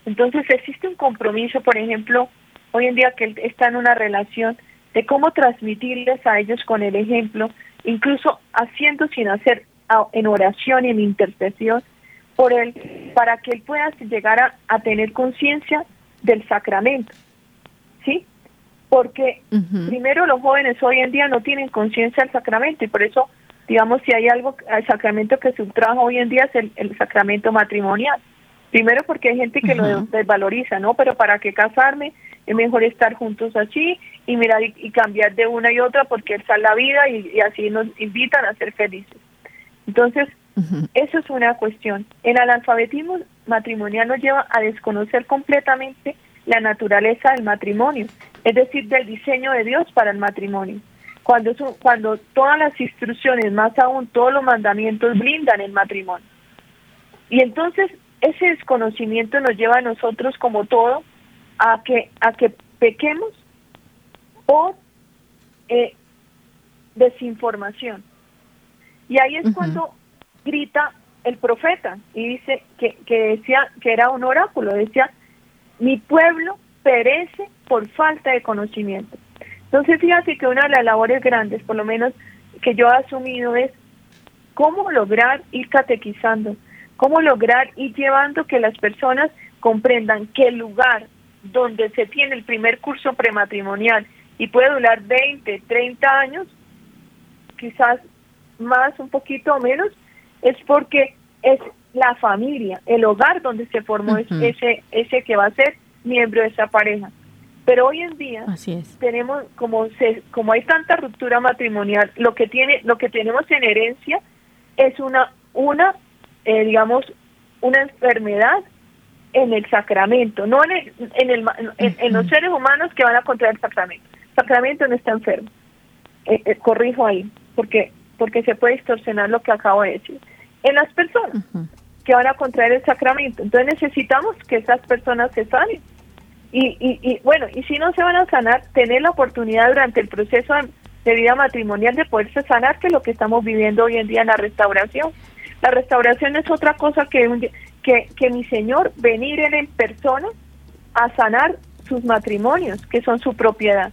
Speaker 3: Entonces existe un compromiso, por ejemplo, hoy en día que él está en una relación de cómo transmitirles a ellos con el ejemplo, incluso haciendo sin hacer en oración y en intercesión por él, para que él pueda llegar a, a tener conciencia del sacramento. ¿Sí? Porque primero los jóvenes hoy en día no tienen conciencia del sacramento y por eso digamos, si hay algo, el sacramento que se hoy en día es el, sacramento matrimonial. Primero porque hay gente que lo desvaloriza, ¿no? Pero para qué casarme, es mejor estar juntos así y mirar y, cambiar de una y otra porque esa es la vida y, así nos invitan a ser felices. Entonces, eso es una cuestión. El analfabetismo matrimonial nos lleva a desconocer completamente la naturaleza del matrimonio, es decir, del diseño de Dios para el matrimonio cuando, cuando todas las instrucciones, más aún todos los mandamientos, blindan el matrimonio. Y entonces ese desconocimiento nos lleva a nosotros como todo a que, a que pequemos por eh, desinformación. Y ahí es cuando grita el profeta y dice que, que decía que era un oráculo, decía, mi pueblo perece por falta de conocimiento. Entonces, fíjate que una de las labores grandes, por lo menos que yo he asumido, es cómo lograr ir catequizando, cómo lograr ir llevando que las personas comprendan que el lugar donde se tiene el primer curso prematrimonial y puede durar 20, 30 años, quizás más, un poquito o menos, es porque es la familia, el hogar donde se formó ese, ese que va a ser miembro de esa pareja. Pero hoy en día tenemos como se, como hay tanta ruptura matrimonial, lo que tiene lo que tenemos en herencia es una una eh, digamos una enfermedad en el sacramento, no en el, en, el, en, los seres humanos que van a contraer el sacramento. El sacramento no está enfermo. Eh, eh, corrijo ahí, porque porque se puede distorsionar lo que acabo de decir. En las personas que van a contraer el sacramento. Entonces necesitamos que esas personas se sanen y, y, bueno, y si no se van a sanar, tener la oportunidad durante el proceso de vida matrimonial de poderse sanar, que es lo que estamos viviendo hoy en día en la restauración. La restauración es otra cosa que, que, que mi Señor venir en persona a sanar sus matrimonios, que son su propiedad.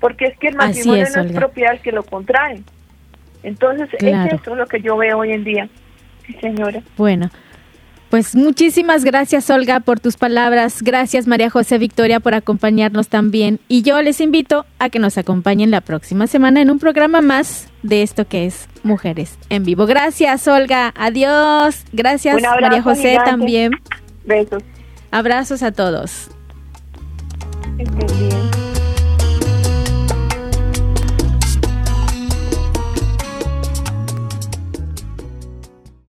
Speaker 3: Porque es que el matrimonio no es propiedad que lo contrae. Entonces, es eso lo que yo veo hoy en día. Sí, señora.
Speaker 1: Bueno, pues muchísimas gracias Olga por tus palabras, gracias María José Victoria por acompañarnos también y yo les invito a que nos acompañen la próxima semana en un programa más de esto que es Mujeres en Vivo. Gracias Olga, adiós, gracias María José también.
Speaker 3: Besos.
Speaker 1: Abrazos a todos.
Speaker 3: Estén bien.